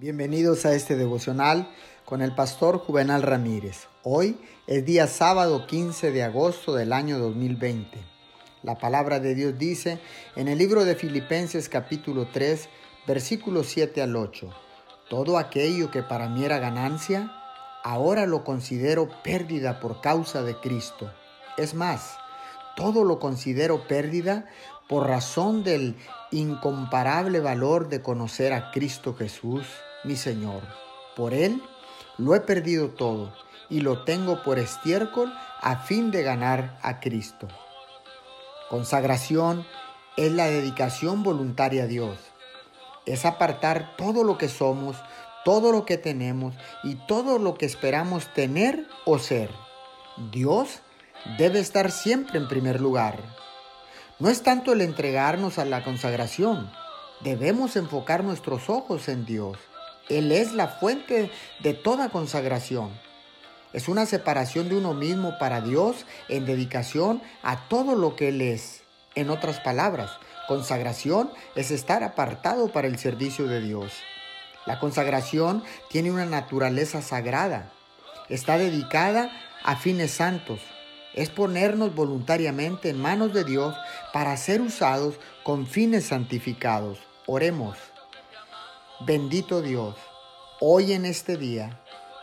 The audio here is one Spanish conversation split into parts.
Bienvenidos a este devocional con el pastor Juvenal Ramírez. Hoy es día sábado 15 de agosto del año 2020. La palabra de Dios dice en el libro de Filipenses capítulo 3 versículos 7 al 8. Todo aquello que para mí era ganancia, ahora lo considero pérdida por causa de Cristo. Es más, todo lo considero pérdida por razón del incomparable valor de conocer a Cristo Jesús mi Señor. Por Él lo he perdido todo y lo tengo por estiércol a fin de ganar a Cristo. Consagración es la dedicación voluntaria a Dios. Es apartar todo lo que somos, todo lo que tenemos y todo lo que esperamos tener o ser. Dios debe estar siempre en primer lugar. No es tanto el entregarnos a la consagración, debemos enfocar nuestros ojos en Dios. Él es la fuente de toda consagración. Es una separación de uno mismo para Dios en dedicación a todo lo que Él es. En otras palabras, consagración es estar apartado para el servicio de Dios. La consagración tiene una naturaleza sagrada. Está dedicada a fines santos. Es ponernos voluntariamente en manos de Dios para ser usados con fines santificados. Oremos. Bendito Dios, hoy en este día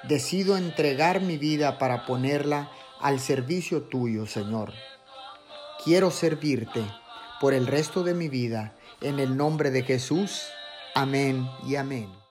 decido entregar mi vida para ponerla al servicio tuyo, Señor. Quiero servirte por el resto de mi vida, en el nombre de Jesús. Amén y amén.